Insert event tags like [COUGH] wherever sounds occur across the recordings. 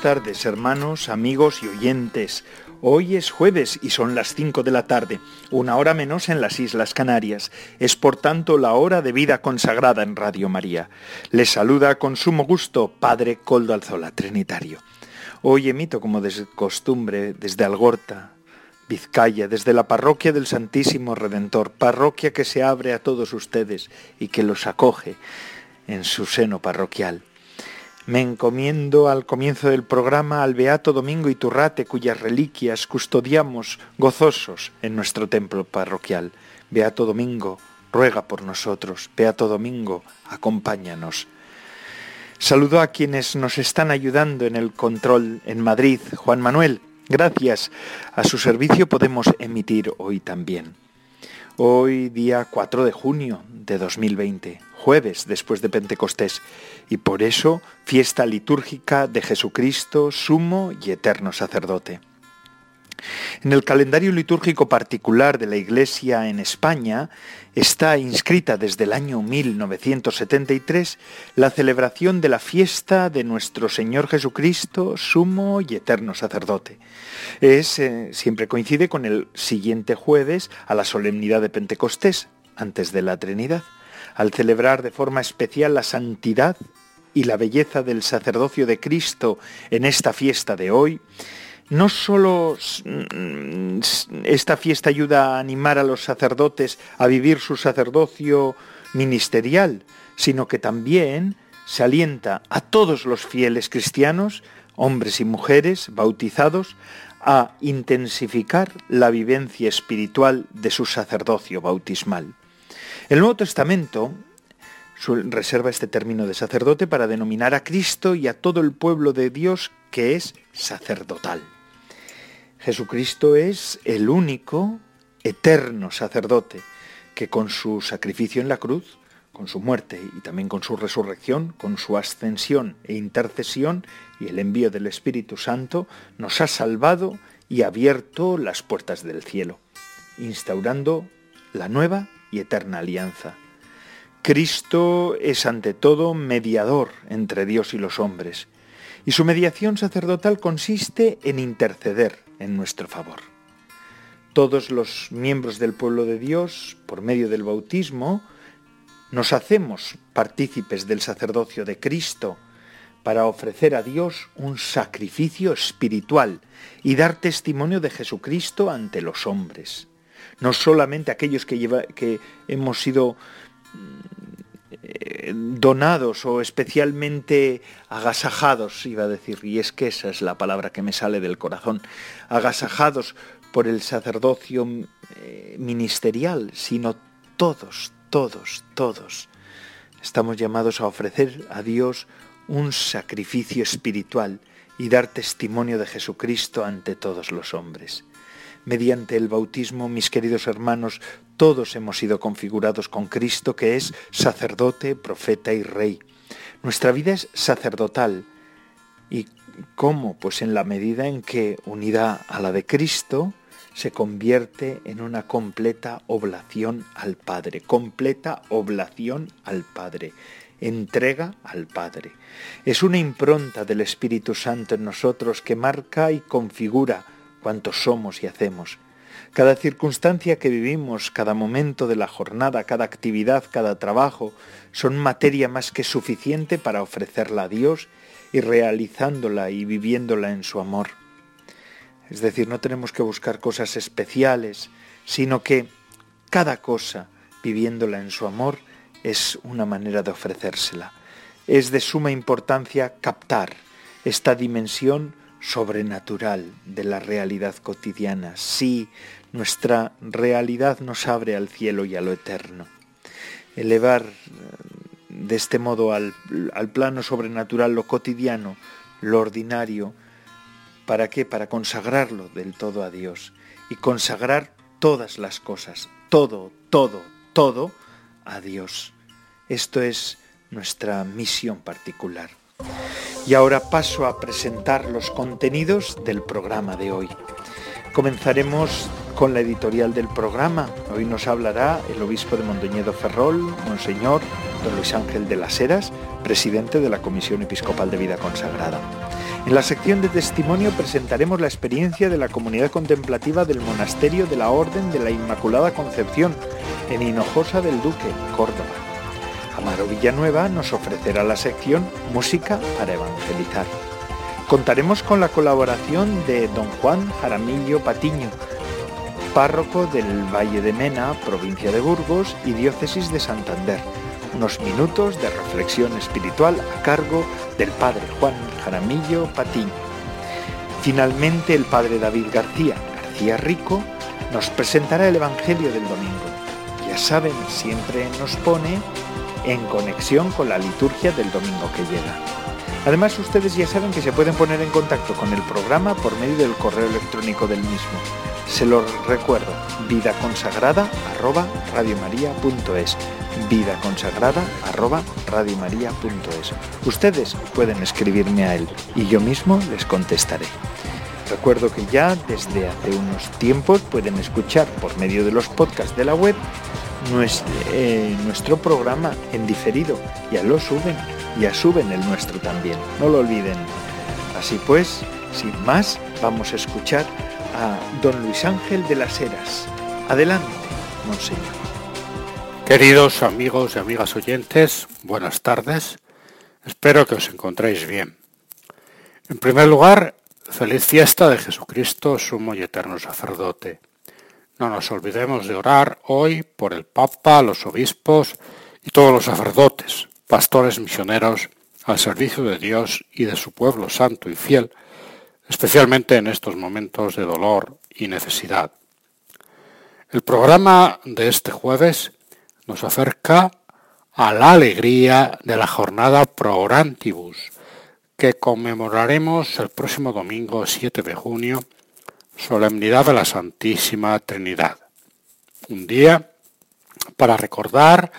Tardes, hermanos, amigos y oyentes. Hoy es jueves y son las 5 de la tarde, una hora menos en las Islas Canarias. Es por tanto la hora de vida consagrada en Radio María. Les saluda con sumo gusto Padre Coldo Alzola, Trinitario. Hoy emito como de costumbre desde Algorta, Vizcaya, desde la parroquia del Santísimo Redentor, parroquia que se abre a todos ustedes y que los acoge en su seno parroquial. Me encomiendo al comienzo del programa al Beato Domingo Iturrate, cuyas reliquias custodiamos gozosos en nuestro templo parroquial. Beato Domingo, ruega por nosotros. Beato Domingo, acompáñanos. Saludo a quienes nos están ayudando en el control en Madrid. Juan Manuel, gracias. A su servicio podemos emitir hoy también. Hoy día 4 de junio de 2020, jueves después de Pentecostés, y por eso fiesta litúrgica de Jesucristo, sumo y eterno sacerdote. En el calendario litúrgico particular de la Iglesia en España está inscrita desde el año 1973 la celebración de la fiesta de nuestro Señor Jesucristo, sumo y eterno sacerdote. Es, eh, siempre coincide con el siguiente jueves a la solemnidad de Pentecostés, antes de la Trinidad, al celebrar de forma especial la santidad y la belleza del sacerdocio de Cristo en esta fiesta de hoy, no solo mm, esta fiesta ayuda a animar a los sacerdotes a vivir su sacerdocio ministerial, sino que también se alienta a todos los fieles cristianos, hombres y mujeres bautizados, a intensificar la vivencia espiritual de su sacerdocio bautismal. El Nuevo Testamento reserva este término de sacerdote para denominar a Cristo y a todo el pueblo de Dios que es sacerdotal. Jesucristo es el único eterno sacerdote que con su sacrificio en la cruz, con su muerte y también con su resurrección, con su ascensión e intercesión y el envío del Espíritu Santo, nos ha salvado y abierto las puertas del cielo, instaurando la nueva y eterna alianza. Cristo es ante todo mediador entre Dios y los hombres, y su mediación sacerdotal consiste en interceder en nuestro favor. Todos los miembros del pueblo de Dios, por medio del bautismo, nos hacemos partícipes del sacerdocio de Cristo para ofrecer a Dios un sacrificio espiritual y dar testimonio de Jesucristo ante los hombres. No solamente aquellos que, que hemos sido eh, donados o especialmente agasajados, iba a decir, y es que esa es la palabra que me sale del corazón, agasajados por el sacerdocio eh, ministerial, sino todos, todos, todos. Estamos llamados a ofrecer a Dios un sacrificio espiritual y dar testimonio de Jesucristo ante todos los hombres. Mediante el bautismo, mis queridos hermanos, todos hemos sido configurados con Cristo, que es sacerdote, profeta y rey. Nuestra vida es sacerdotal. ¿Y cómo? Pues en la medida en que, unida a la de Cristo, se convierte en una completa oblación al Padre, completa oblación al Padre, entrega al Padre. Es una impronta del Espíritu Santo en nosotros que marca y configura cuanto somos y hacemos. Cada circunstancia que vivimos, cada momento de la jornada, cada actividad, cada trabajo, son materia más que suficiente para ofrecerla a Dios y realizándola y viviéndola en su amor. Es decir, no tenemos que buscar cosas especiales, sino que cada cosa, viviéndola en su amor, es una manera de ofrecérsela. Es de suma importancia captar esta dimensión sobrenatural de la realidad cotidiana. Sí, nuestra realidad nos abre al cielo y a lo eterno. Elevar eh, de este modo al, al plano sobrenatural lo cotidiano, lo ordinario, ¿para qué? Para consagrarlo del todo a Dios y consagrar todas las cosas, todo, todo, todo a Dios. Esto es nuestra misión particular. Y ahora paso a presentar los contenidos del programa de hoy. Comenzaremos con la editorial del programa. Hoy nos hablará el obispo de Mondoñedo Ferrol, Monseñor don Luis Ángel de las Heras, presidente de la Comisión Episcopal de Vida Consagrada. En la sección de testimonio presentaremos la experiencia de la comunidad contemplativa del Monasterio de la Orden de la Inmaculada Concepción en Hinojosa del Duque, Córdoba. Amaro Villanueva nos ofrecerá la sección Música para Evangelizar. Contaremos con la colaboración de don Juan Jaramillo Patiño, párroco del Valle de Mena, provincia de Burgos y diócesis de Santander. Unos minutos de reflexión espiritual a cargo del padre Juan Jaramillo Patiño. Finalmente el padre David García García Rico nos presentará el Evangelio del domingo. Ya saben, siempre nos pone en conexión con la liturgia del domingo que llega. Además, ustedes ya saben que se pueden poner en contacto con el programa por medio del correo electrónico del mismo. Se lo recuerdo, vidaconsagrada@radiomaria.es. vidaconsagrada@radiomaria.es. Ustedes pueden escribirme a él y yo mismo les contestaré. Recuerdo que ya desde hace unos tiempos pueden escuchar por medio de los podcasts de la web nuestro, eh, nuestro programa en diferido. Ya lo suben, ya suben el nuestro también, no lo olviden. Así pues, sin más, vamos a escuchar a don Luis Ángel de las Heras. Adelante, monseñor. Queridos amigos y amigas oyentes, buenas tardes. Espero que os encontréis bien. En primer lugar, feliz fiesta de Jesucristo, sumo y eterno sacerdote. No nos olvidemos de orar hoy por el Papa, los obispos y todos los sacerdotes, pastores misioneros al servicio de Dios y de su pueblo santo y fiel, especialmente en estos momentos de dolor y necesidad. El programa de este jueves nos acerca a la alegría de la jornada Pro Orantibus, que conmemoraremos el próximo domingo 7 de junio Solemnidad de la Santísima Trinidad. Un día para recordar,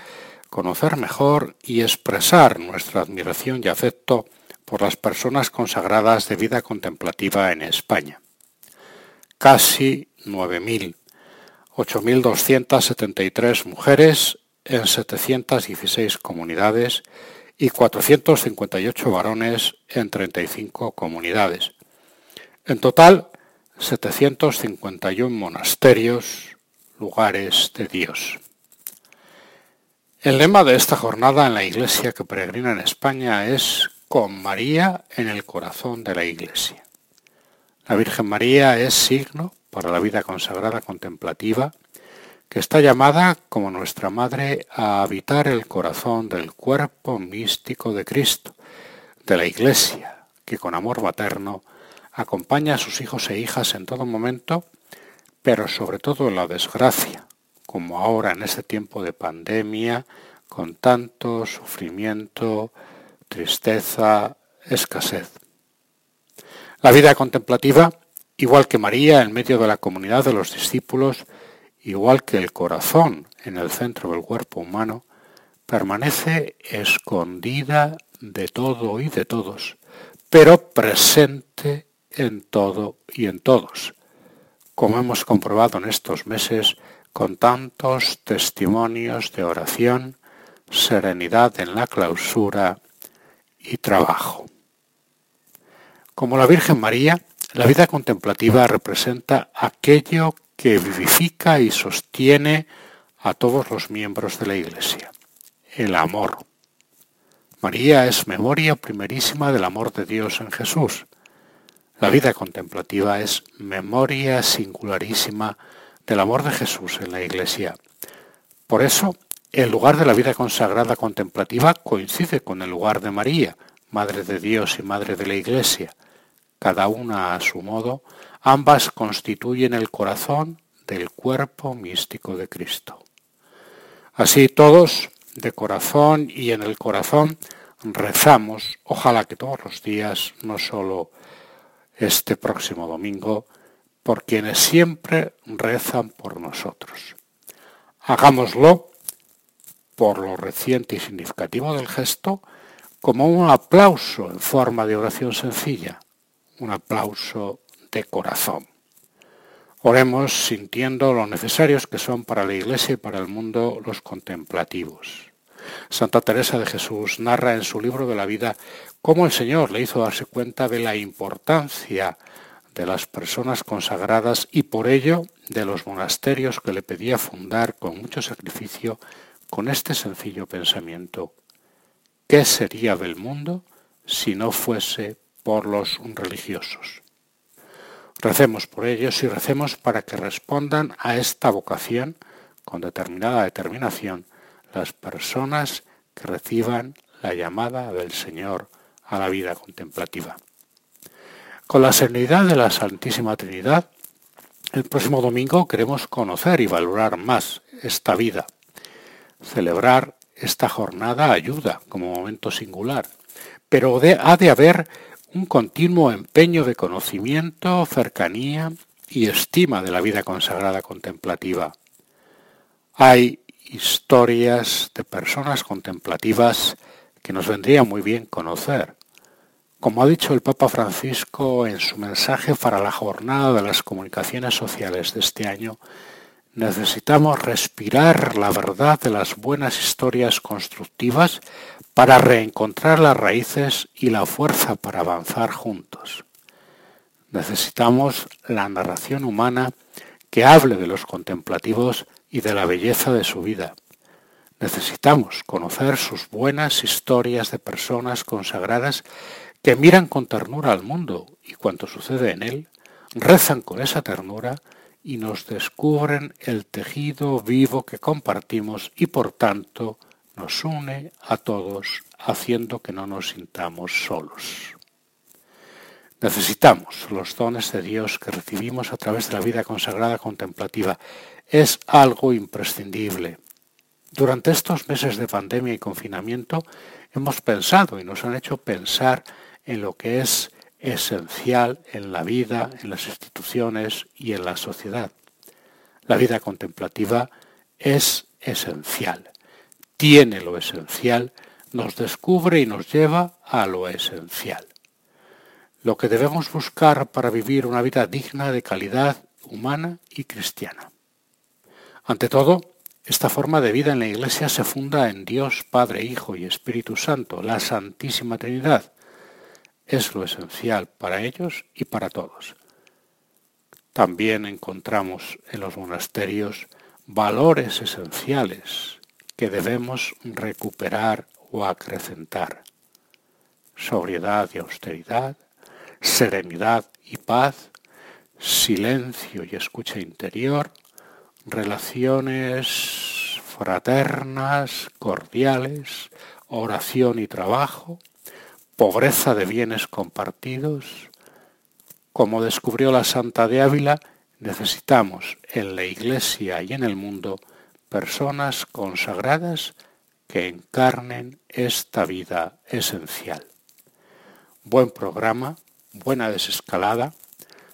conocer mejor y expresar nuestra admiración y afecto por las personas consagradas de vida contemplativa en España. Casi 9.000, 8.273 mujeres en 716 comunidades y 458 varones en 35 comunidades. En total, 751 monasterios, lugares de Dios. El lema de esta jornada en la iglesia que peregrina en España es con María en el corazón de la iglesia. La Virgen María es signo para la vida consagrada contemplativa que está llamada, como nuestra Madre, a habitar el corazón del cuerpo místico de Cristo, de la Iglesia, que con amor materno acompaña a sus hijos e hijas en todo momento, pero sobre todo en la desgracia, como ahora en este tiempo de pandemia, con tanto sufrimiento, tristeza, escasez. La vida contemplativa, igual que María en medio de la comunidad de los discípulos, igual que el corazón en el centro del cuerpo humano, permanece escondida de todo y de todos, pero presente en todo y en todos, como hemos comprobado en estos meses con tantos testimonios de oración, serenidad en la clausura y trabajo. Como la Virgen María, la vida contemplativa representa aquello que vivifica y sostiene a todos los miembros de la Iglesia, el amor. María es memoria primerísima del amor de Dios en Jesús, la vida contemplativa es memoria singularísima del amor de Jesús en la Iglesia. Por eso, el lugar de la vida consagrada contemplativa coincide con el lugar de María, Madre de Dios y Madre de la Iglesia, cada una a su modo, ambas constituyen el corazón del cuerpo místico de Cristo. Así todos, de corazón y en el corazón, rezamos, ojalá que todos los días, no solo este próximo domingo, por quienes siempre rezan por nosotros. Hagámoslo por lo reciente y significativo del gesto como un aplauso en forma de oración sencilla, un aplauso de corazón. Oremos sintiendo lo necesarios que son para la Iglesia y para el mundo los contemplativos. Santa Teresa de Jesús narra en su libro de la vida cómo el Señor le hizo darse cuenta de la importancia de las personas consagradas y por ello de los monasterios que le pedía fundar con mucho sacrificio con este sencillo pensamiento. ¿Qué sería del mundo si no fuese por los religiosos? Recemos por ellos y recemos para que respondan a esta vocación con determinada determinación las personas que reciban la llamada del Señor a la vida contemplativa. Con la serenidad de la Santísima Trinidad, el próximo domingo queremos conocer y valorar más esta vida. Celebrar esta jornada ayuda como momento singular, pero ha de haber un continuo empeño de conocimiento, cercanía y estima de la vida consagrada contemplativa. Hay historias de personas contemplativas que nos vendría muy bien conocer como ha dicho el Papa Francisco en su mensaje para la jornada de las comunicaciones sociales de este año, necesitamos respirar la verdad de las buenas historias constructivas para reencontrar las raíces y la fuerza para avanzar juntos. Necesitamos la narración humana que hable de los contemplativos y de la belleza de su vida. Necesitamos conocer sus buenas historias de personas consagradas que miran con ternura al mundo y cuanto sucede en él, rezan con esa ternura y nos descubren el tejido vivo que compartimos y por tanto nos une a todos haciendo que no nos sintamos solos. Necesitamos los dones de Dios que recibimos a través de la vida consagrada contemplativa. Es algo imprescindible. Durante estos meses de pandemia y confinamiento hemos pensado y nos han hecho pensar en lo que es esencial en la vida, en las instituciones y en la sociedad. La vida contemplativa es esencial, tiene lo esencial, nos descubre y nos lleva a lo esencial. Lo que debemos buscar para vivir una vida digna de calidad humana y cristiana. Ante todo, esta forma de vida en la Iglesia se funda en Dios Padre, Hijo y Espíritu Santo, la Santísima Trinidad, es lo esencial para ellos y para todos. También encontramos en los monasterios valores esenciales que debemos recuperar o acrecentar. Sobriedad y austeridad, serenidad y paz, silencio y escucha interior, relaciones fraternas, cordiales, oración y trabajo, pobreza de bienes compartidos, como descubrió la Santa de Ávila, necesitamos en la Iglesia y en el mundo personas consagradas que encarnen esta vida esencial. Buen programa, buena desescalada,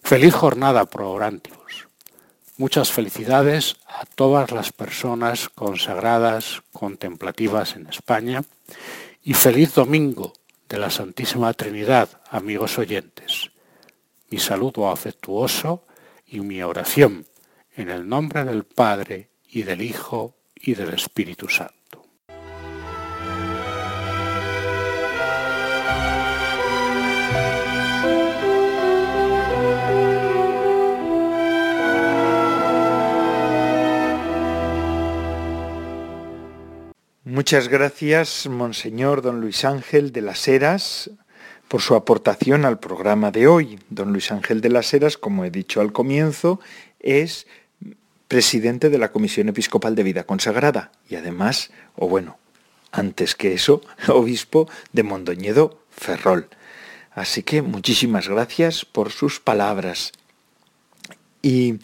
feliz jornada pro orantibus. Muchas felicidades a todas las personas consagradas contemplativas en España y feliz domingo de la Santísima Trinidad, amigos oyentes. Mi saludo afectuoso y mi oración en el nombre del Padre y del Hijo y del Espíritu Santo. Muchas gracias, Monseñor Don Luis Ángel de las Heras, por su aportación al programa de hoy. Don Luis Ángel de las Heras, como he dicho al comienzo, es presidente de la Comisión Episcopal de Vida Consagrada y además, o bueno, antes que eso, [LAUGHS] obispo de Mondoñedo Ferrol. Así que muchísimas gracias por sus palabras. Y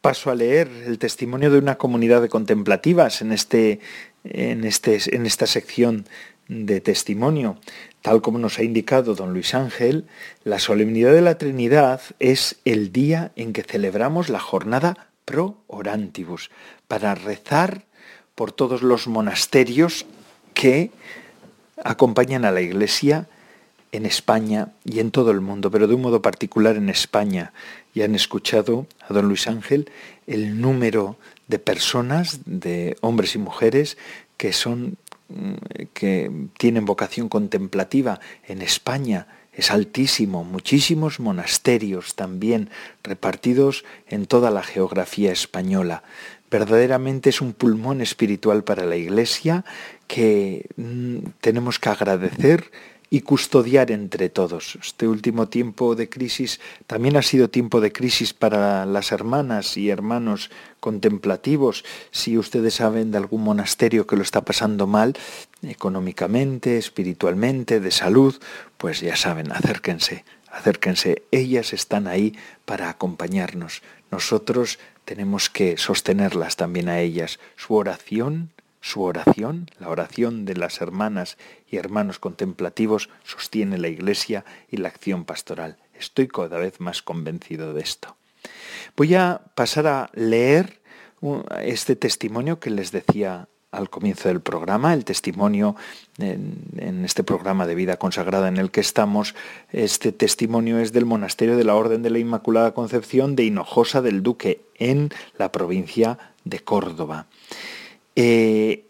paso a leer el testimonio de una comunidad de contemplativas en, este, en, este, en esta sección de testimonio. Tal como nos ha indicado don Luis Ángel, la solemnidad de la Trinidad es el día en que celebramos la jornada pro orantibus, para rezar por todos los monasterios que acompañan a la Iglesia en España y en todo el mundo, pero de un modo particular en España. Y han escuchado a don Luis Ángel el número de personas, de hombres y mujeres, que son mm, que tienen vocación contemplativa en España es altísimo, muchísimos monasterios también repartidos en toda la geografía española. Verdaderamente es un pulmón espiritual para la Iglesia que mm, tenemos que agradecer y custodiar entre todos. Este último tiempo de crisis también ha sido tiempo de crisis para las hermanas y hermanos contemplativos. Si ustedes saben de algún monasterio que lo está pasando mal, económicamente, espiritualmente, de salud, pues ya saben, acérquense, acérquense. Ellas están ahí para acompañarnos. Nosotros tenemos que sostenerlas también a ellas. Su oración su oración, la oración de las hermanas y hermanos contemplativos, sostiene la Iglesia y la acción pastoral. Estoy cada vez más convencido de esto. Voy a pasar a leer este testimonio que les decía al comienzo del programa, el testimonio en, este programa de vida consagrada en el que estamos. Este testimonio es del monasterio de la Orden de la Inmaculada Concepción de Hinojosa del Duque, en la provincia de Córdoba. Eh,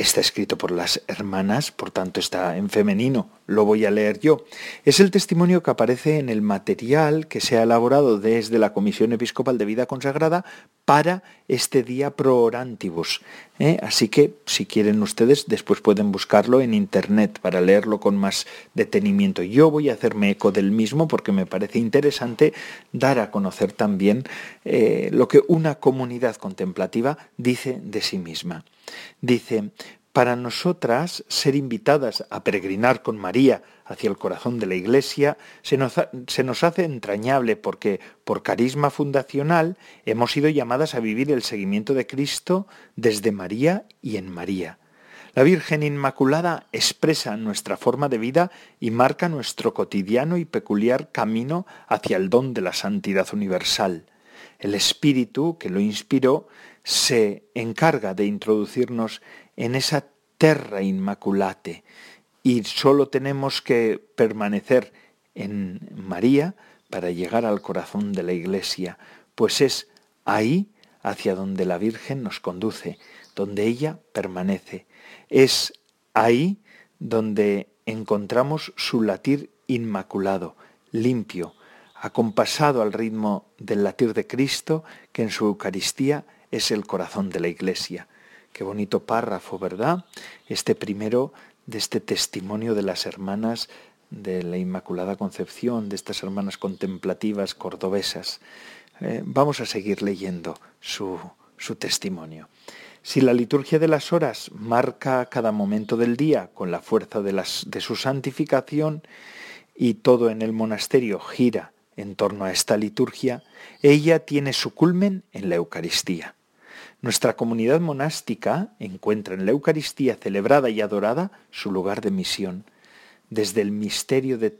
está escrito por las hermanas, por tanto está en femenino, lo voy a leer yo. Es el testimonio que aparece en el material que se ha elaborado desde la Comisión Episcopal de Vida Consagrada para este día pro orantibus. ¿eh? Así que si quieren ustedes, después pueden buscarlo en internet para leerlo con más detenimiento. Yo voy a hacerme eco del mismo porque me parece interesante dar a conocer también eh, lo que una comunidad contemplativa dice de sí misma. Dice, para nosotras ser invitadas a peregrinar con María hacia el corazón de la Iglesia se nos, se nos, hace entrañable porque por carisma fundacional hemos sido llamadas a vivir el seguimiento de Cristo desde María y en María. La Virgen Inmaculada expresa nuestra forma de vida y marca nuestro cotidiano y peculiar camino hacia el don de la santidad universal. El Espíritu que lo inspiró se encarga de introducirnos en esa terra inmaculate y solo tenemos que permanecer en María para llegar al corazón de la Iglesia, pues es ahí hacia donde la Virgen nos conduce, donde ella permanece. Es ahí donde encontramos su latir inmaculado, limpio, acompasado al ritmo del latir de Cristo, que en su Eucaristía es el corazón de la Iglesia. Qué bonito párrafo, ¿verdad? Este primero de este testimonio de las hermanas de la Inmaculada Concepción, de estas hermanas contemplativas cordobesas. Eh, vamos a seguir leyendo su, su testimonio. Si la liturgia de las horas marca cada momento del día con la fuerza de, las, de su santificación y todo en el monasterio gira en torno a esta liturgia, ella tiene su culmen en la Eucaristía. Nuestra comunidad monástica encuentra en la Eucaristía celebrada y adorada su lugar de misión. Desde el misterio de,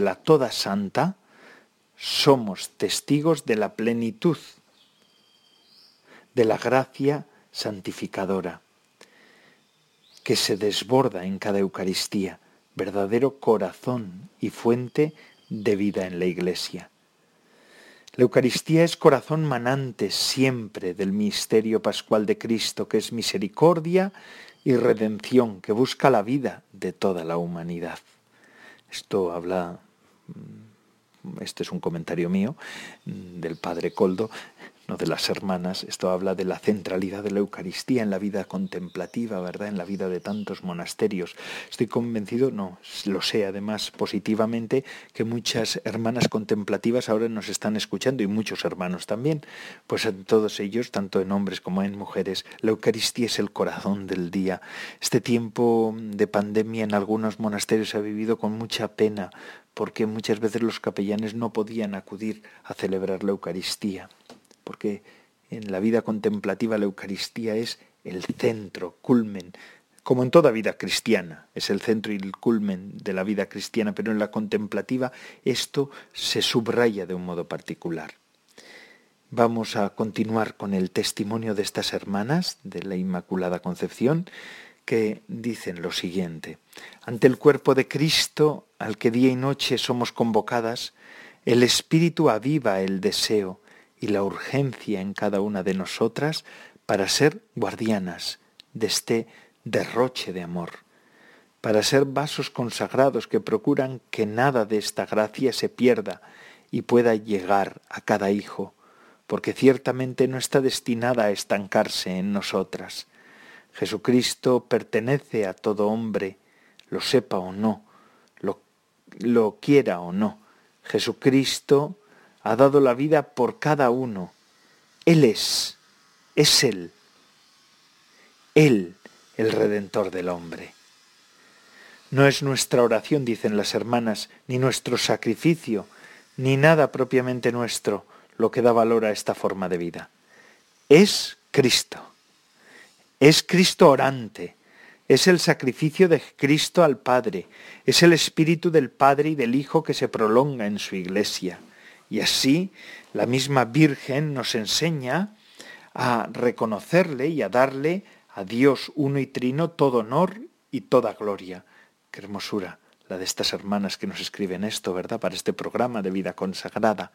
la Toda Santa somos testigos de la plenitud de la gracia santificadora que se desborda en cada Eucaristía, verdadero corazón y fuente de vida en la Iglesia. La Eucaristía es corazón manante siempre del misterio pascual de Cristo, que es misericordia y redención, que busca la vida de toda la humanidad. Esto habla, mm, este es un comentario mío, mm, del padre Coldo, de las hermanas. Esto habla de la centralidad de la Eucaristía en la vida contemplativa, ¿verdad? En la vida de tantos monasterios. Estoy convencido, no, lo sé además positivamente, que muchas hermanas contemplativas ahora nos están escuchando y muchos hermanos también. Pues en todos ellos, tanto en hombres como en mujeres, la Eucaristía es el corazón del día. Este tiempo de pandemia en algunos monasterios se ha vivido con mucha pena porque muchas veces los capellanes no podían acudir a celebrar la Eucaristía, porque en la vida contemplativa la Eucaristía es el centro, culmen, como en toda vida cristiana, es el centro y el culmen de la vida cristiana, pero en la contemplativa esto se subraya de un modo particular. Vamos a continuar con el testimonio de estas hermanas de la Inmaculada Concepción que dicen lo siguiente. Ante el cuerpo de Cristo, al que día y noche somos convocadas, el Espíritu aviva el deseo y la urgencia en cada una de nosotras para ser guardianas de este derroche de amor, para ser vasos consagrados que procuran que nada de esta gracia se pierda y pueda llegar a cada hijo, porque ciertamente no está destinada a estancarse en nosotras. Jesucristo pertenece a todo hombre, lo sepa o no, lo, lo quiera o no. Jesucristo ha dado la vida por cada uno. Él es, es Él. Él el Redentor del hombre. No es nuestra oración, dicen las hermanas, ni nuestro sacrificio, ni nada propiamente nuestro lo que da valor a esta forma de vida. Es Cristo. Es Cristo orante. Es el sacrificio de Cristo al Padre. Es el Espíritu del Padre y del Hijo que se prolonga en su iglesia. Y así la misma Virgen nos enseña a reconocerle y a darle a Dios uno y trino todo honor y toda gloria. Qué hermosura la de estas hermanas que nos escriben esto, ¿verdad? Para este programa de vida consagrada.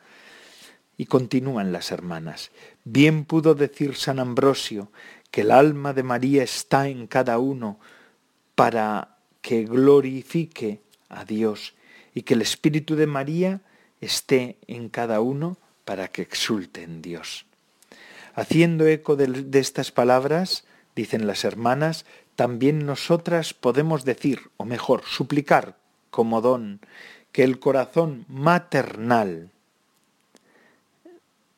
Y continúan las hermanas. Bien pudo decir San Ambrosio que el alma de María está en cada uno para que glorifique a Dios y que el Espíritu de María esté en cada uno para que exulte en Dios. Haciendo eco de, estas palabras, dicen las hermanas, también nosotras podemos decir, o mejor, suplicar como don, que el corazón maternal,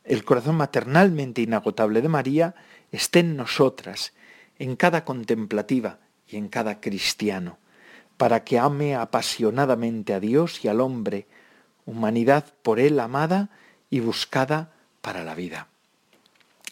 el corazón maternalmente inagotable de María, esté en nosotras, en cada contemplativa y en cada cristiano, para que ame apasionadamente a Dios y al hombre, humanidad por él amada y buscada para la vida.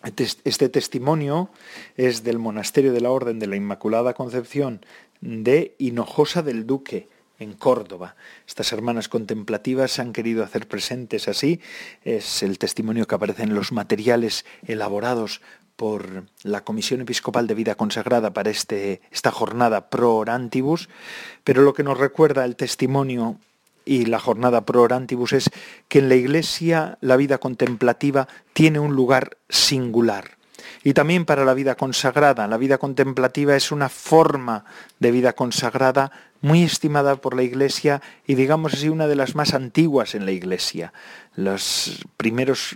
Este, testimonio es del monasterio de la Orden de la Inmaculada Concepción de Hinojosa del Duque, en Córdoba. Estas hermanas contemplativas se han querido hacer presentes así. Es el testimonio que aparece en los materiales elaborados por la Comisión Episcopal de Vida Consagrada para este, esta jornada pro orantibus, pero lo que nos recuerda el testimonio y la jornada pro orantibus es que en la Iglesia la vida contemplativa tiene un lugar singular. Y también para la vida consagrada. La vida contemplativa es una forma de vida consagrada muy estimada por la Iglesia y digamos así una de las más antiguas en la Iglesia. Los primeros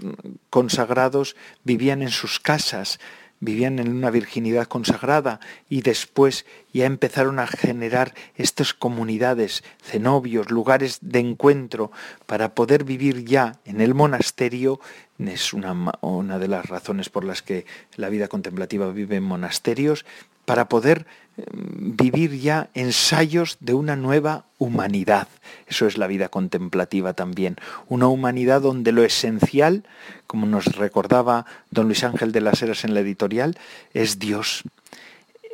consagrados vivían en sus casas, vivían en una virginidad consagrada y después ya empezaron a generar estas comunidades, cenobios, lugares de encuentro para poder vivir ya en el monasterio. Es una, una de las razones por las que la vida contemplativa vive en monasterios, para poder em, vivir ya ensayos de una nueva humanidad. Eso es la vida contemplativa también. Una humanidad donde lo esencial, como nos recordaba don Luis Ángel de las Heras en la editorial, es Dios.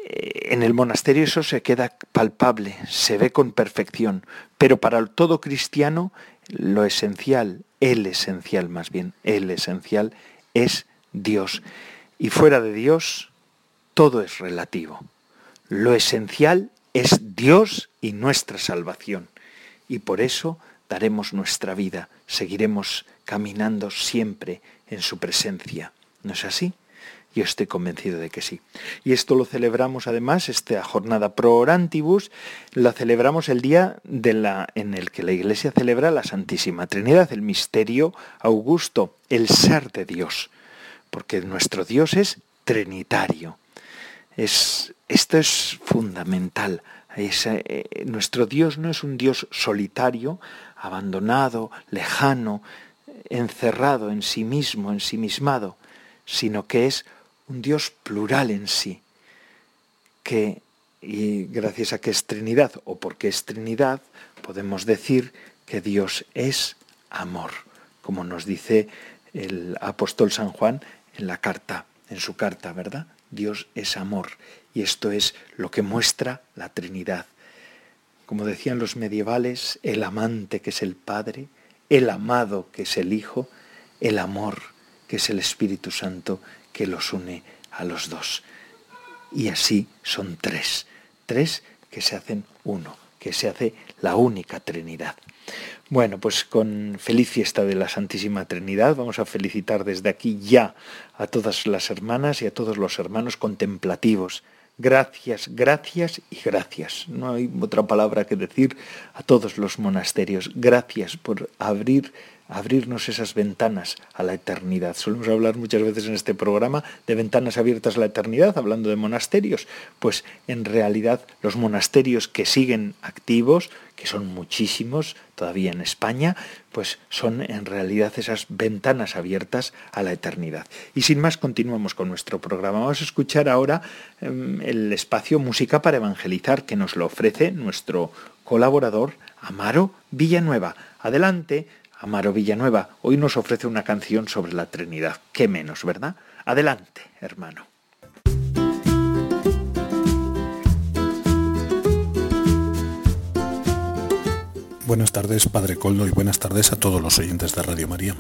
Eh, en el monasterio eso se queda palpable, se ve con perfección, pero para todo cristiano lo esencial, el esencial más bien, el esencial es Dios. Y fuera de Dios, todo es relativo. Lo esencial es Dios y nuestra salvación. Y por eso daremos nuestra vida, seguiremos caminando siempre en su presencia. ¿No es así? Yo estoy convencido de que sí. Y esto lo celebramos además, esta jornada pro orantibus, la celebramos el día de la, en el que la Iglesia celebra la Santísima Trinidad, el misterio augusto, el ser de Dios. Porque nuestro Dios es trinitario. Es, esto es fundamental. Eh, nuestro Dios no es un Dios solitario, abandonado, lejano, encerrado en sí mismo, ensimismado, sino que es un Dios plural en sí, que, y gracias a que es Trinidad, o porque es Trinidad, podemos decir que Dios es amor, como nos dice el apóstol San Juan en la carta, en su carta, ¿verdad? Dios es amor y esto es lo que muestra la Trinidad. Como decían los medievales, el amante que es el Padre, el amado que es el Hijo, el amor que es el Espíritu Santo que los une a los dos. Y así son tres, tres que se hacen uno, que se hace la única Trinidad. Bueno, pues con feliz fiesta de la Santísima Trinidad vamos a felicitar desde aquí ya a todas las hermanas y a todos los hermanos contemplativos. Gracias, gracias y gracias. No hay otra palabra que decir a todos los monasterios. Gracias por abrir abrirnos esas ventanas a la eternidad. Solemos hablar muchas veces en este programa de ventanas abiertas a la eternidad, hablando de monasterios. Pues en realidad los monasterios que siguen activos, que son muchísimos todavía en España, pues son en realidad esas ventanas abiertas a la eternidad. Y sin más, continuamos con nuestro programa. Vamos a escuchar ahora em, el espacio Música para Evangelizar que nos lo ofrece nuestro colaborador Amaro Villanueva. Adelante, Amaro Villanueva, hoy nos ofrece una canción sobre la Trinidad. Qué menos, ¿verdad? Adelante, hermano. Buenas tardes, Padre Coldo, y buenas tardes a todos los oyentes de Radio María.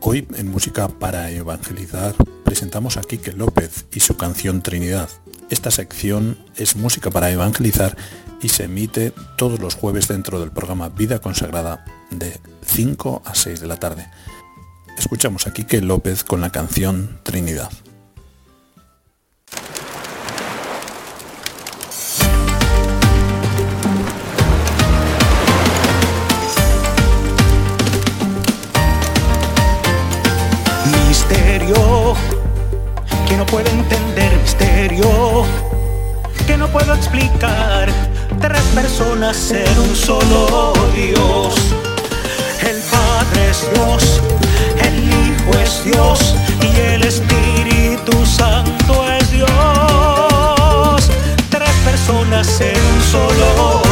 Hoy, en Música para Evangelizar, presentamos a Quique López y su canción Trinidad. Esta sección es Música para Evangelizar y se emite todos los jueves dentro del programa Vida Consagrada de 5 a 6 de la tarde. Escuchamos a Quique López con la canción Trinidad. Que no puedo entender, misterio, que no puedo explicar tres personas en un solo Dios. El Padre es Dios, el Hijo es Dios y el Espíritu Santo es Dios. Tres personas en un solo Dios.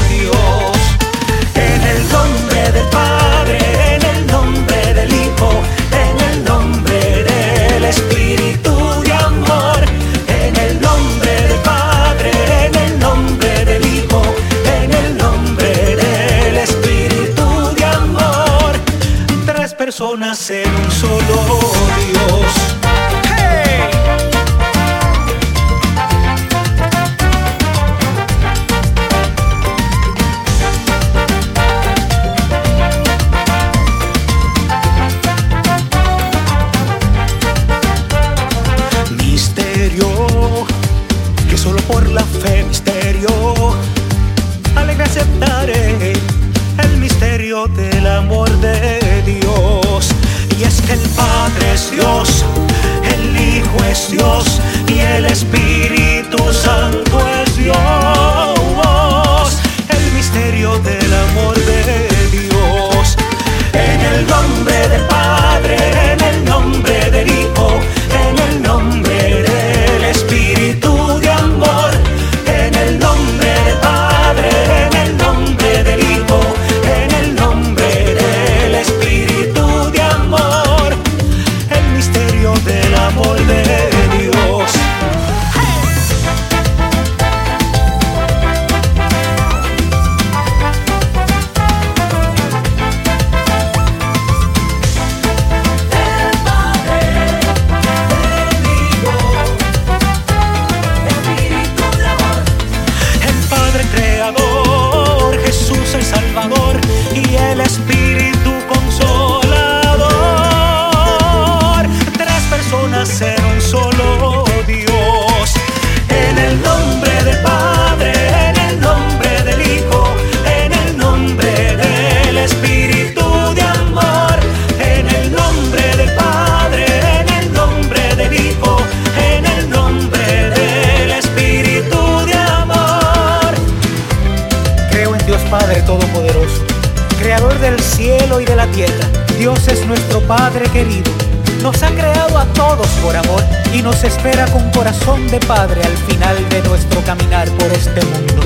De Padre al final de nuestro caminar por este mundo.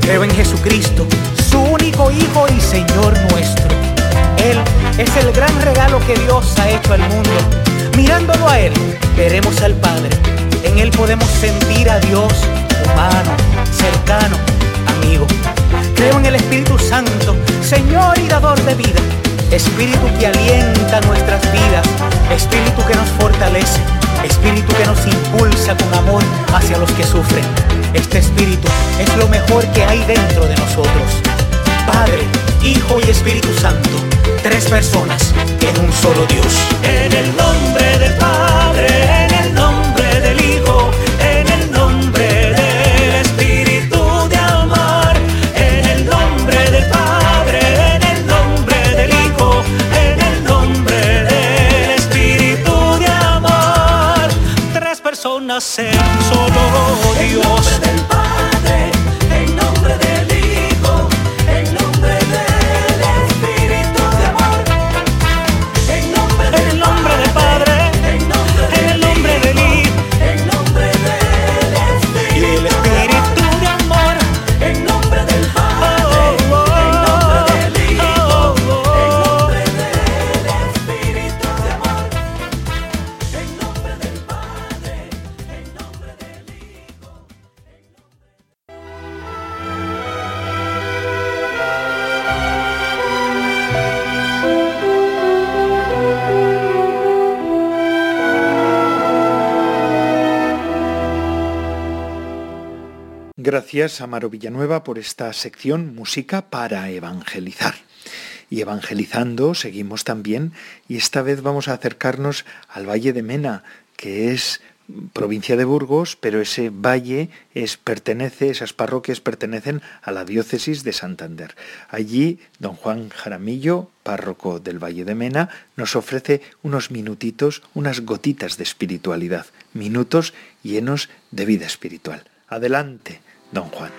Creo en Jesucristo, su único Hijo y Señor nuestro. Él es el gran regalo que Dios ha hecho al mundo. Mirándolo a Él, veremos al Padre. En Él podemos sentir a Dios humano, cercano, amigo. Creo en el Espíritu Santo, Señor y dador de vida. Espíritu que alienta nuestras vidas, Espíritu que nos fortalece, Espíritu que nos impulsa con amor hacia los que sufren. Este Espíritu es lo mejor que hay dentro de nosotros. Padre, Hijo y Espíritu Santo, tres personas en un solo Dios. En el nombre del Padre, solo Dios. del Padre, Gracias, Amaro Villanueva, por esta sección Música para Evangelizar. Y evangelizando seguimos también y esta vez vamos a acercarnos al Valle de Mena, que es provincia de Burgos, pero ese valle es, pertenece, esas parroquias pertenecen a la diócesis de Santander. Allí, don Juan Jaramillo, párroco del Valle de Mena, nos ofrece unos minutitos, unas gotitas de espiritualidad, minutos llenos de vida espiritual. Adelante, don Juan.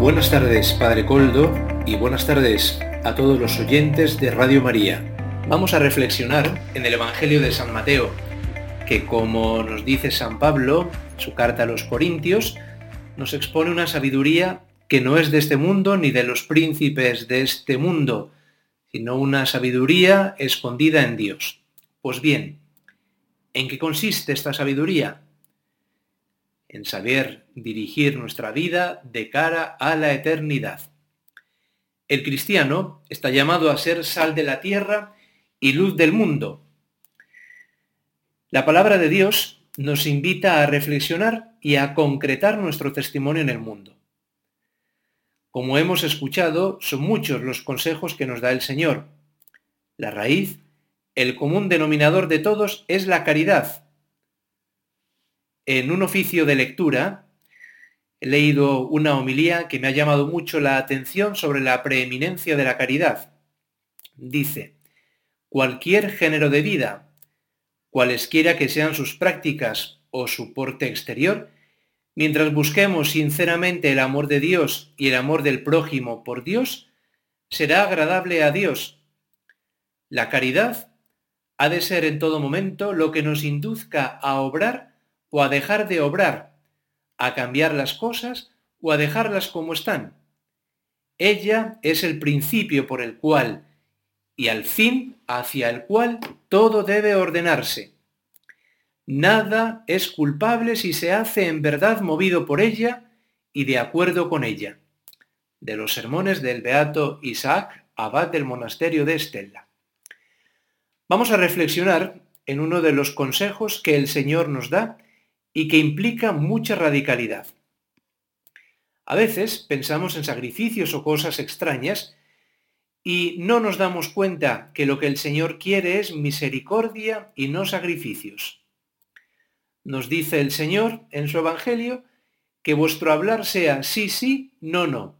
Buenas tardes, Padre Coldo, y buenas tardes a todos los oyentes de Radio María. Vamos a reflexionar en el Evangelio de San Mateo, que como nos dice San Pablo, su carta a los Corintios, nos expone una sabiduría que no es de este mundo ni de los príncipes de este mundo, sino una sabiduría escondida en Dios. Pues bien, ¿en qué consiste esta sabiduría? En saber dirigir nuestra vida de cara a la eternidad. El cristiano está llamado a ser sal de la tierra y luz del mundo. La palabra de Dios nos invita a reflexionar y a concretar nuestro testimonio en el mundo. Como hemos escuchado, son muchos los consejos que nos da el Señor. La raíz, el común denominador de todos, es la caridad. En un oficio de lectura he leído una homilía que me ha llamado mucho la atención sobre la preeminencia de la caridad. Dice, cualquier género de vida, cualesquiera que sean sus prácticas o su porte exterior, mientras busquemos sinceramente el amor de Dios y el amor del prójimo por Dios, será agradable a Dios. La caridad ha de ser en todo momento lo que nos induzca a obrar o a dejar de obrar, a cambiar las cosas o a dejarlas como están. Ella es el principio por el cual y al fin hacia el cual todo debe ordenarse. Nada es culpable si se hace en verdad movido por ella y de acuerdo con ella. De los sermones del beato Isaac, abad del monasterio de Estella. Vamos a reflexionar en uno de los consejos que el Señor nos da y que implica mucha radicalidad. A veces pensamos en sacrificios o cosas extrañas y no nos damos cuenta que lo que el Señor quiere es misericordia y no sacrificios. Nos dice el Señor en su Evangelio que vuestro hablar sea sí, sí, no, no.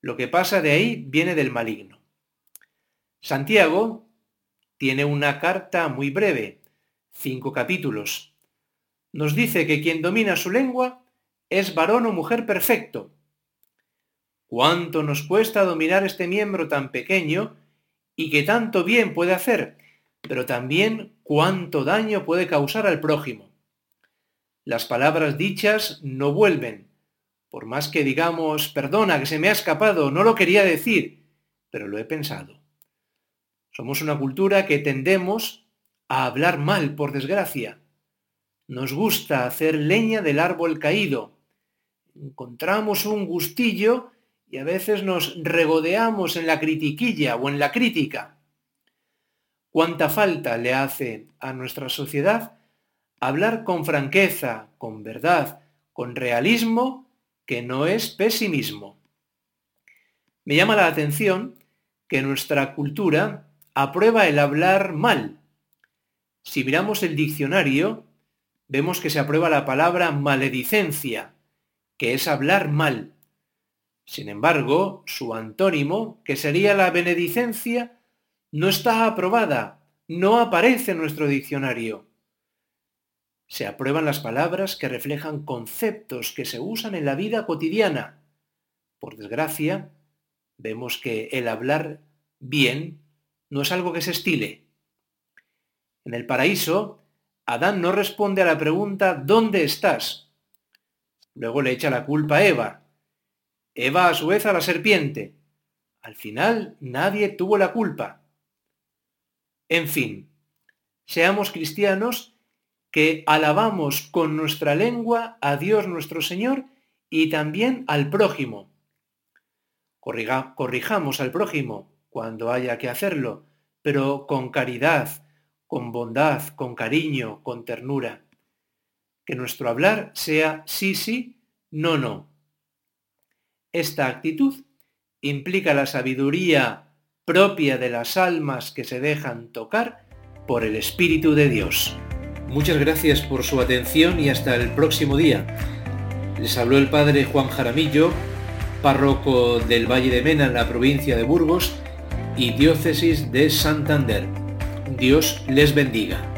Lo que pasa de ahí viene del maligno. Santiago tiene una carta muy breve, cinco capítulos. Nos dice que quien domina su lengua es varón o mujer perfecto. ¿Cuánto nos cuesta dominar este miembro tan pequeño y que tanto bien puede hacer, pero también cuánto daño puede causar al prójimo. Las palabras dichas no vuelven. Por más que digamos, perdona, que se me ha escapado, no lo quería decir, pero lo he pensado. Somos una cultura que tendemos a hablar mal, por desgracia. Nos gusta hacer leña del árbol caído. Encontramos un gustillo y a veces nos regodeamos en la critiquilla o en la crítica. ¿Cuánta falta le hace a nuestra sociedad hablar con franqueza, con verdad, con realismo, que no es pesimismo. Me llama la atención que nuestra cultura aprueba el hablar mal. Si miramos el diccionario, vemos que se aprueba la palabra maledicencia, que es hablar mal. Sin embargo, su antónimo, que sería la benedicencia, no está aprobada, no aparece en nuestro diccionario se aprueban las palabras que reflejan conceptos que se usan en la vida cotidiana. Por desgracia, vemos que el hablar bien no es algo que se estile. En el paraíso, Adán no responde a la pregunta ¿dónde estás? Luego le echa la culpa a Eva. Eva a su vez a la serpiente. Al final nadie tuvo la culpa. En fin, seamos cristianos que alabamos con nuestra lengua a Dios nuestro Señor y también al prójimo. corrijamos al prójimo cuando haya que hacerlo, pero con caridad, con bondad, con cariño, con ternura. Que nuestro hablar sea sí, sí, no, no. Esta actitud implica la sabiduría propia de las almas que se dejan tocar por el Espíritu de Dios. Muchas gracias por su atención y hasta el próximo día. Les habló el padre Juan Jaramillo, párroco del Valle de Mena en la provincia de Burgos y diócesis de Santander. Dios les bendiga.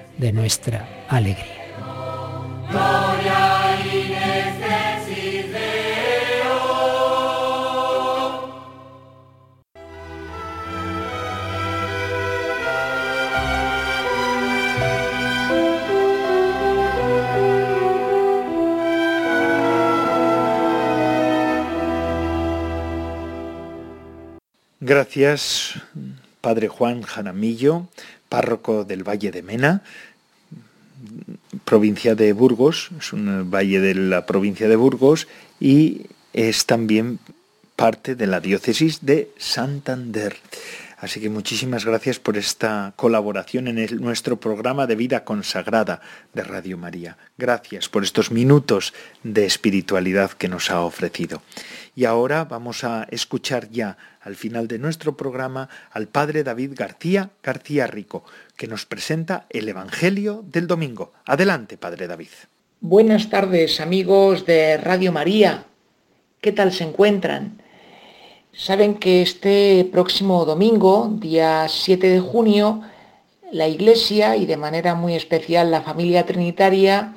de nuestra alegría. Gracias, Padre Juan Jaramillo, párroco del Valle de Mena, provincia de Burgos, es un valle de la provincia de Burgos y es también parte de la diócesis de Santander. Así que muchísimas gracias por esta colaboración en nuestro programa de vida consagrada de Radio María. Gracias por estos minutos de espiritualidad que nos ha ofrecido. Y ahora vamos a escuchar ya al final de nuestro programa al Padre David García García Rico, que nos presenta el Evangelio del Domingo. Adelante, Padre David. Buenas tardes, amigos de Radio María. ¿Qué tal se encuentran? Saben que este próximo domingo, día 7 de junio, la Iglesia y de manera muy especial la familia trinitaria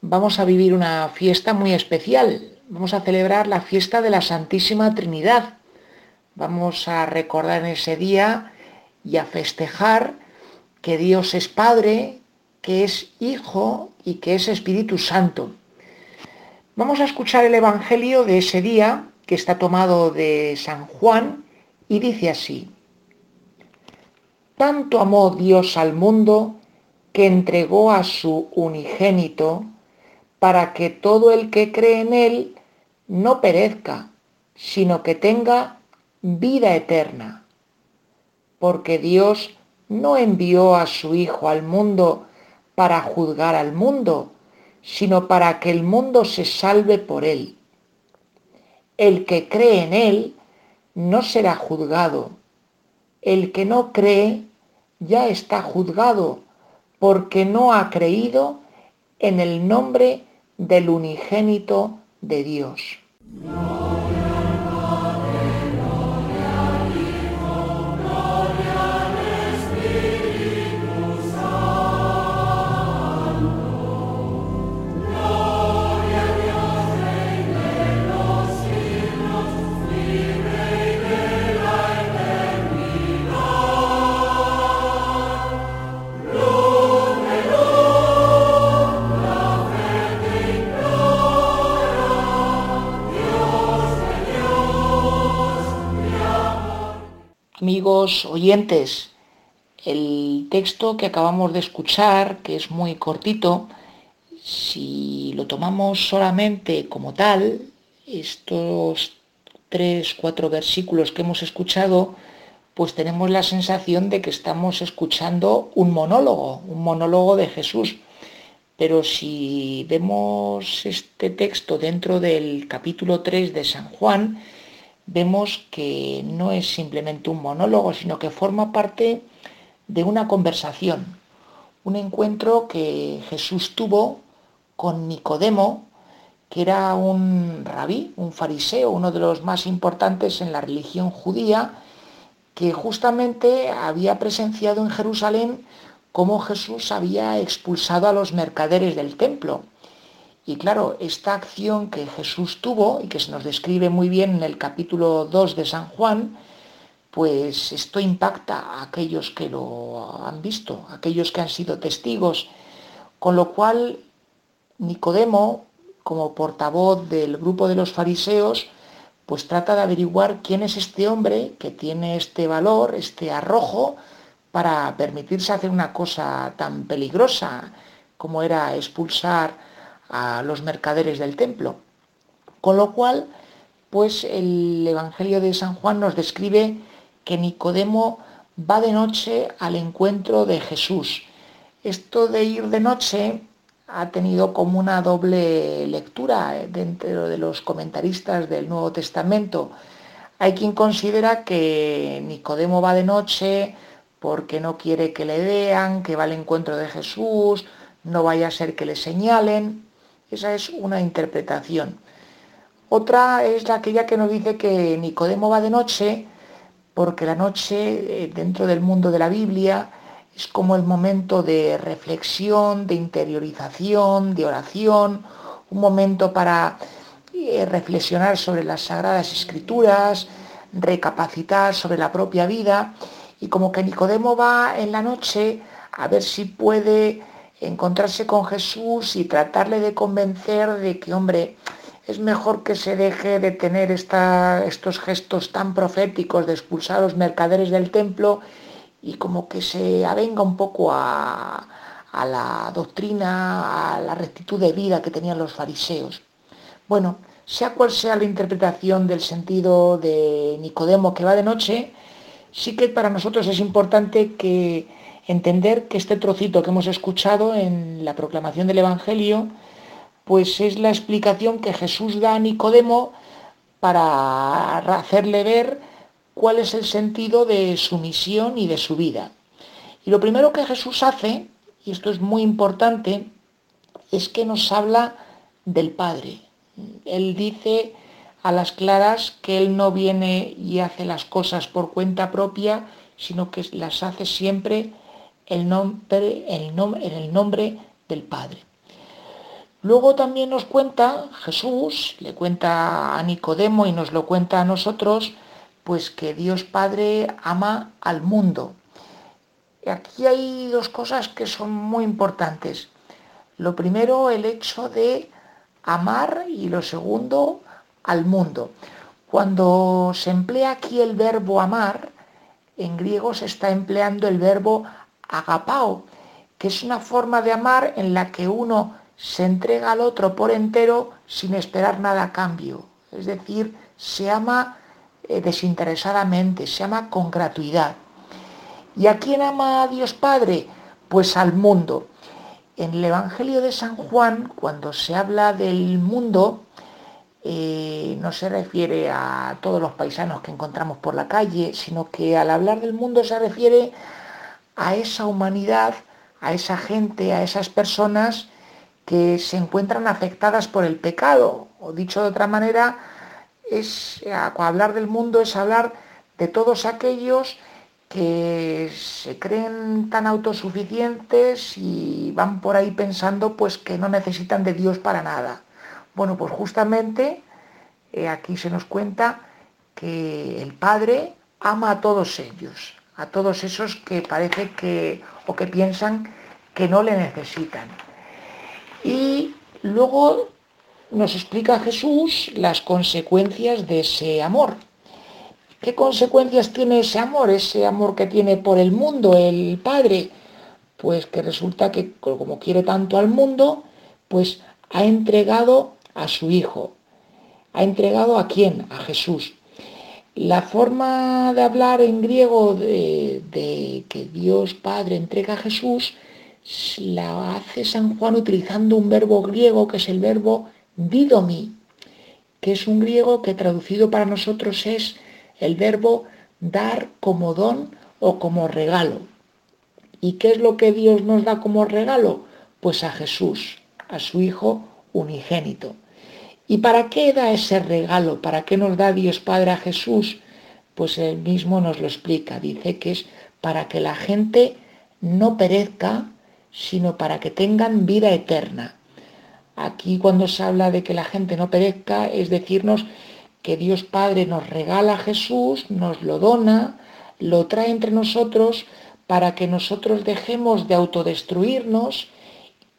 vamos a vivir una fiesta muy especial. Vamos a celebrar la fiesta de la Santísima Trinidad. Vamos a recordar en ese día y a festejar que Dios es Padre, que es Hijo y que es Espíritu Santo. Vamos a escuchar el Evangelio de ese día, que está tomado de San Juan, y dice así. Tanto amó Dios al mundo que entregó a su unigénito para que todo el que cree en él no perezca, sino que tenga vida eterna. Porque Dios no envió a su Hijo al mundo para juzgar al mundo, sino para que el mundo se salve por él. El que cree en él no será juzgado. El que no cree ya está juzgado porque no ha creído en el nombre del unigénito de Dios. No. Amigos oyentes, el texto que acabamos de escuchar, que es muy cortito, si lo tomamos solamente como tal, estos tres, cuatro versículos que hemos escuchado, pues tenemos la sensación de que estamos escuchando un monólogo, un monólogo de Jesús. Pero si vemos este texto dentro del capítulo 3 de San Juan, vemos que no es simplemente un monólogo, sino que forma parte de una conversación, un encuentro que Jesús tuvo con Nicodemo, que era un rabí, un fariseo, uno de los más importantes en la religión judía, que justamente había presenciado en Jerusalén cómo Jesús había expulsado a los mercaderes del templo y claro, esta acción que Jesús tuvo y que se nos describe muy bien en el capítulo 2 de San Juan, pues esto impacta a aquellos que lo han visto, a aquellos que han sido testigos, con lo cual Nicodemo, como portavoz del grupo de los fariseos, pues trata de averiguar quién es este hombre que tiene este valor, este arrojo, para permitirse hacer una cosa tan peligrosa como era expulsar a los mercaderes del templo. Con lo cual, pues el Evangelio de San Juan nos describe que Nicodemo va de noche al encuentro de Jesús. Esto de ir de noche ha tenido como una doble lectura dentro de los comentaristas del Nuevo Testamento. Hay quien considera que Nicodemo va de noche porque no quiere que le vean, que va al encuentro de Jesús, no vaya a ser que le señalen. Esa es una interpretación. Otra es aquella que nos dice que Nicodemo va de noche porque la noche eh, dentro del mundo de la Biblia es como el momento de reflexión, de interiorización, de oración, un momento para eh, reflexionar sobre las sagradas escrituras, recapacitar sobre la propia vida y como que Nicodemo va en la noche a ver si puede encontrarse con Jesús y tratarle de convencer de que, hombre, es mejor que se deje de tener estos gestos tan proféticos de expulsar a los mercaderes del templo y como que se avenga un poco a, a la doctrina, a la rectitud de vida que tenían los fariseos. Bueno, sea cual sea la interpretación del sentido de Nicodemo que va de noche, sí que para nosotros es importante que entender que este trocito que hemos escuchado en la proclamación del Evangelio, pues es la explicación que Jesús da a Nicodemo para hacerle ver cuál es el sentido de su misión y de su vida. Y lo primero que Jesús hace, y esto es muy importante, es que nos habla del Padre. Él dice a las claras que Él no viene y hace las cosas por cuenta propia, sino que las hace siempre el nombre, el en el nombre del Padre. Luego también nos cuenta Jesús, le cuenta a Nicodemo y nos lo cuenta a nosotros, pues que Dios Padre ama al mundo. aquí hay dos cosas que son muy importantes. Lo primero, el hecho de amar y lo segundo, al mundo. Cuando se emplea aquí el verbo amar, en griego se está empleando el verbo agapao, que es una forma de amar en la que uno se entrega al otro por entero sin esperar nada a cambio. Es decir, se ama eh, desinteresadamente, se ama con gratuidad. ¿Y a quién ama a Dios Padre? Pues al mundo. En el Evangelio de San Juan, cuando se habla del mundo, eh, no se refiere a todos los paisanos que encontramos por la calle, sino que al hablar del mundo se refiere a esa humanidad, a esa gente, a esas personas que se encuentran afectadas por el pecado. O dicho de otra manera, es hablar del mundo es hablar de todos aquellos que se creen tan autosuficientes y van por ahí pensando pues que no necesitan de Dios para nada. Bueno, pues justamente eh, aquí se nos cuenta que el Padre ama a todos ellos, a todos esos que parece que o que piensan que no le necesitan. Y luego nos explica Jesús las consecuencias de ese amor. ¿Qué consecuencias tiene ese amor, ese amor que tiene por el mundo el Padre? Pues que resulta que como quiere tanto al mundo, pues ha entregado a su Hijo. ¿Ha entregado a quién? A Jesús. La forma de hablar en griego de, que Dios Padre entrega a Jesús la hace San Juan utilizando un verbo griego que es el verbo didomi, que es un griego que traducido para nosotros es el verbo dar como don o como regalo. ¿Y qué es lo que Dios nos da como regalo? Pues a Jesús, a su Hijo unigénito. ¿Y para qué da ese regalo? ¿Para qué nos da Dios Padre a Jesús? Pues él mismo nos lo explica. Dice que es para que la gente no perezca, sino para que tengan vida eterna. Aquí cuando se habla de que la gente no perezca, es decirnos que Dios Padre nos regala a Jesús, nos lo dona, lo trae entre nosotros para que nosotros dejemos de autodestruirnos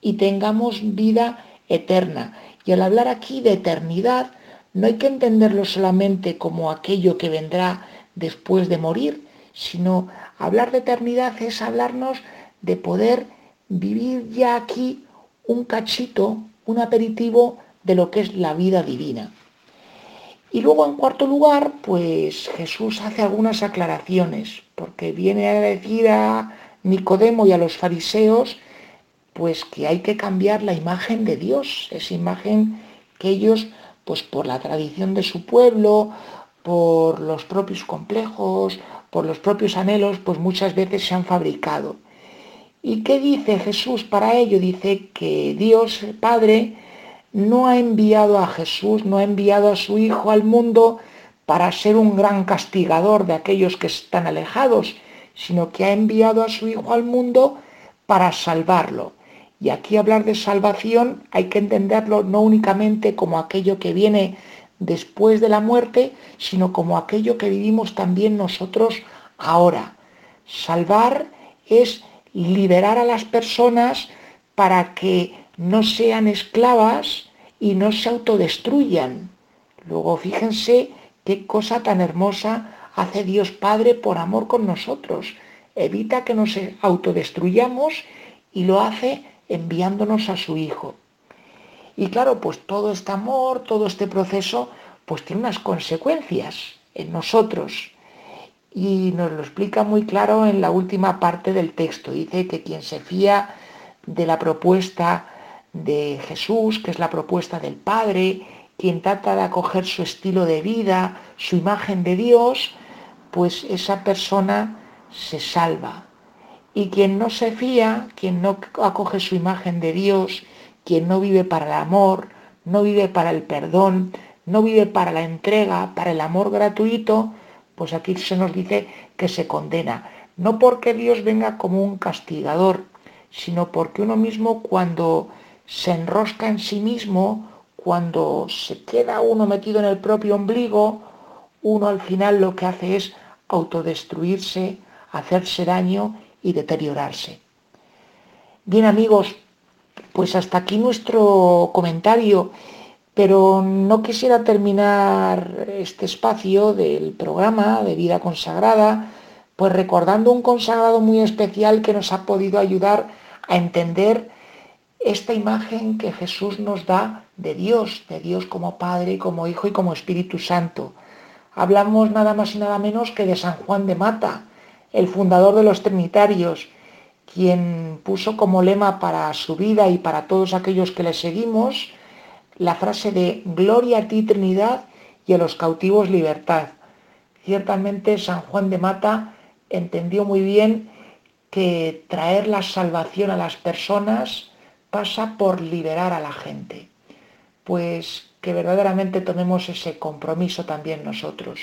y tengamos vida eterna. Y al hablar aquí de eternidad, no hay que entenderlo solamente como aquello que vendrá después de morir, sino hablar de eternidad es hablarnos de poder vivir ya aquí un cachito, un aperitivo de lo que es la vida divina. Y luego, en cuarto lugar, pues Jesús hace algunas aclaraciones, porque viene a decir a Nicodemo y a los fariseos, pues que hay que cambiar la imagen de Dios, esa imagen que ellos, pues por la tradición de su pueblo, por los propios complejos, por los propios anhelos, pues muchas veces se han fabricado. ¿Y qué dice Jesús para ello? Dice que Dios Padre no ha enviado a Jesús, no ha enviado a su Hijo al mundo para ser un gran castigador de aquellos que están alejados, sino que ha enviado a su Hijo al mundo para salvarlo. Y aquí hablar de salvación hay que entenderlo no únicamente como aquello que viene después de la muerte, sino como aquello que vivimos también nosotros ahora. Salvar es liberar a las personas para que no sean esclavas y no se autodestruyan. Luego fíjense qué cosa tan hermosa hace Dios Padre por amor con nosotros. Evita que nos autodestruyamos y lo hace enviándonos a su Hijo. Y claro, pues todo este amor, todo este proceso, pues tiene unas consecuencias en nosotros. Y nos lo explica muy claro en la última parte del texto. Dice que quien se fía de la propuesta de Jesús, que es la propuesta del Padre, quien trata de acoger su estilo de vida, su imagen de Dios, pues esa persona se salva. Y quien no se fía, quien no acoge su imagen de Dios, quien no vive para el amor, no vive para el perdón, no vive para la entrega, para el amor gratuito, pues aquí se nos dice que se condena. No porque Dios venga como un castigador, sino porque uno mismo cuando se enrosca en sí mismo, cuando se queda uno metido en el propio ombligo, uno al final lo que hace es autodestruirse, hacerse daño y deteriorarse. Bien amigos, pues hasta aquí nuestro comentario, pero no quisiera terminar este espacio del programa de vida consagrada, pues recordando un consagrado muy especial que nos ha podido ayudar a entender esta imagen que Jesús nos da de Dios, de Dios como Padre, como Hijo y como Espíritu Santo. Hablamos nada más y nada menos que de San Juan de Mata, el fundador de los Trinitarios, quien puso como lema para su vida y para todos aquellos que le seguimos la frase de Gloria a ti Trinidad y a los cautivos libertad. Ciertamente San Juan de Mata entendió muy bien que traer la salvación a las personas pasa por liberar a la gente. Pues que verdaderamente tomemos ese compromiso también nosotros.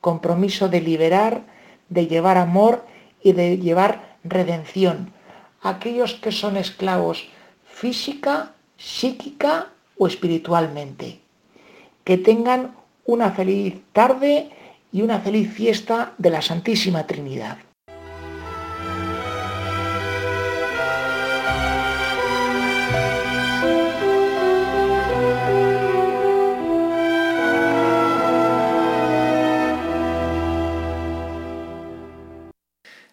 Compromiso de liberar, de llevar amor y de llevar redención. Aquellos que son esclavos física, psíquica o espiritualmente. Que tengan una feliz tarde y una feliz fiesta de la Santísima Trinidad.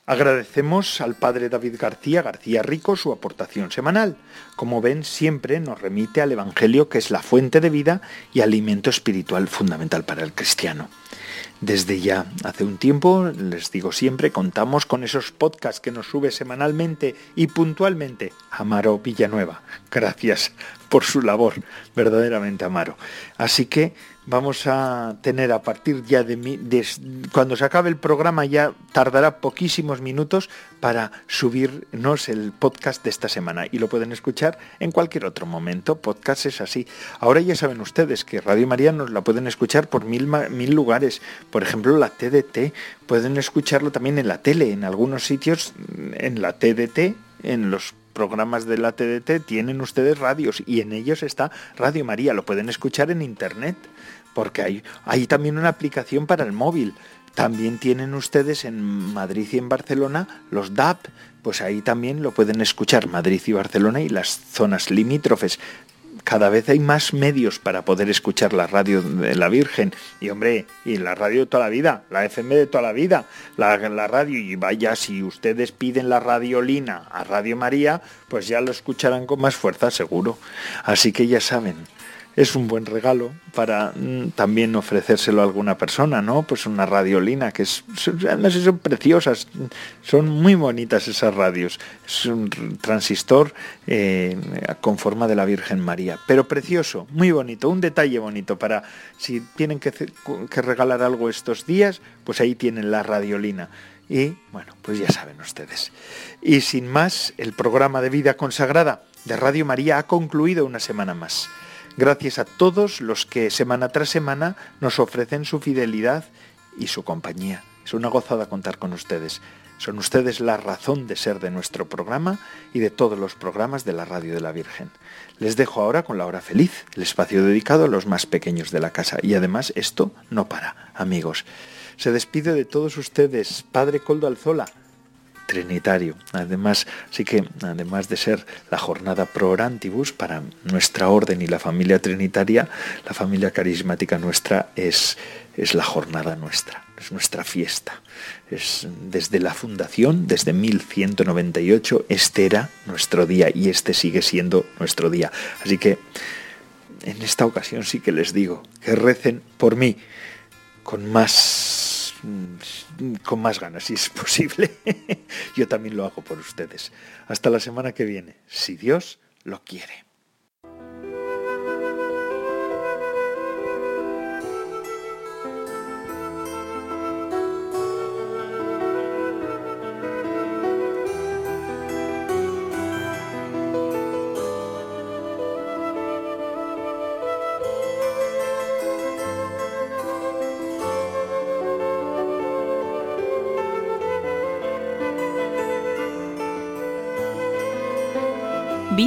Agradecemos al padre David García García Rico su aportación semanal. Como ven, siempre nos remite al Evangelio que es la fuente de vida y alimento espiritual fundamental para el cristiano. Desde ya hace un tiempo, les digo siempre, contamos con esos podcasts que nos sube semanalmente y puntualmente Amaro Villanueva. Gracias por su labor, verdaderamente Amaro. Así que vamos a tener a partir ya de, cuando se acabe el programa ya tardará poquísimos minutos para subirnos el podcast de esta semana y lo pueden escuchar en cualquier otro momento. Podcast es así. Ahora ya saben ustedes que Radio María nos la pueden escuchar por mil, mil lugares. Por ejemplo, la TDT. Pueden escucharlo también en la tele, en algunos sitios, en la TDT, en los programas de la TDT tienen ustedes radios y en ellos está Radio María, lo pueden escuchar en internet porque hay, hay también una aplicación para el móvil. También tienen ustedes en Madrid y en Barcelona los DAP, pues ahí también lo pueden escuchar Madrid y Barcelona y las zonas limítrofes. Cada vez hay más medios para poder escuchar la radio de la Virgen. Y hombre, y la radio de toda la vida, la FM de toda la vida, la, radio. Y vaya, si ustedes piden la radiolina a Radio María, pues ya lo escucharán con más fuerza, seguro. Así que ya saben, es un buen regalo para mm, también ofrecérselo a alguna persona, ¿no? Pues una radiolina, que es, son preciosas, son muy bonitas esas radios. Es un transistor eh, con forma de la Virgen María, pero precioso, muy bonito, un detalle bonito para si tienen que, que regalar algo estos días, pues ahí tienen la radiolina. Y bueno, pues ya saben ustedes. Y sin más, el programa de vida consagrada de Radio María ha concluido una semana más. Gracias a todos los que semana tras semana nos ofrecen su fidelidad y su compañía. Es una gozada contar con ustedes. Son ustedes la razón de ser de nuestro programa y de todos los programas de la Radio de la Virgen. Les dejo ahora con la hora feliz, el espacio dedicado a los más pequeños de la casa. Y además esto no para, amigos. Se despide de todos ustedes, Padre Coldo Alzola trinitario. Además, sí que además de ser la jornada pro orantibus para nuestra orden y la familia trinitaria, la familia carismática nuestra es, es la jornada nuestra, es nuestra fiesta. Es desde la fundación, desde 1198, este era nuestro día y este sigue siendo nuestro día. Así que en esta ocasión sí que les digo que recen por mí con más con más ganas, si es [LAUGHS] posible. Yo también lo hago por ustedes. Hasta la semana que viene, si Dios lo quiere.